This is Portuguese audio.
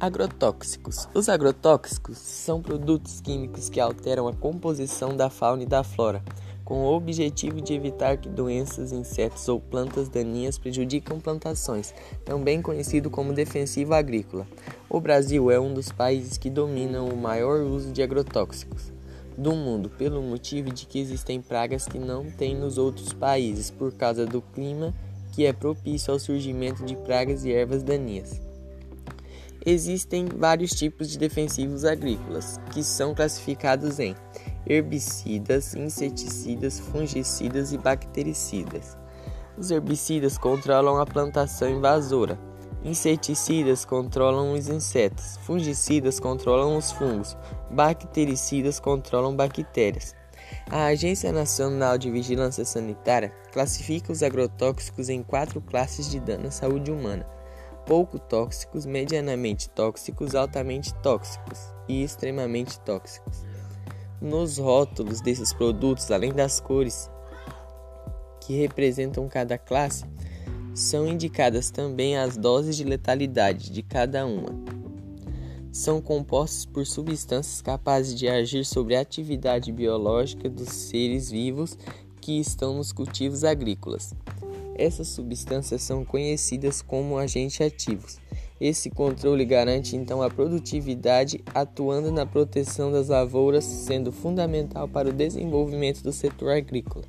Agrotóxicos. Os agrotóxicos são produtos químicos que alteram a composição da fauna e da flora, com o objetivo de evitar que doenças, insetos ou plantas daninhas prejudiquem plantações, também conhecido como defensivo agrícola. O Brasil é um dos países que dominam o maior uso de agrotóxicos do mundo, pelo motivo de que existem pragas que não tem nos outros países por causa do clima que é propício ao surgimento de pragas e ervas daninhas. Existem vários tipos de defensivos agrícolas, que são classificados em herbicidas, inseticidas, fungicidas e bactericidas. Os herbicidas controlam a plantação invasora, inseticidas controlam os insetos, fungicidas controlam os fungos, bactericidas controlam bactérias. A Agência Nacional de Vigilância Sanitária classifica os agrotóxicos em quatro classes de dano à saúde humana pouco tóxicos, medianamente tóxicos, altamente tóxicos e extremamente tóxicos. Nos rótulos desses produtos, além das cores que representam cada classe, são indicadas também as doses de letalidade de cada uma. São compostos por substâncias capazes de agir sobre a atividade biológica dos seres vivos que estão nos cultivos agrícolas. Essas substâncias são conhecidas como agentes ativos. Esse controle garante então a produtividade, atuando na proteção das lavouras, sendo fundamental para o desenvolvimento do setor agrícola.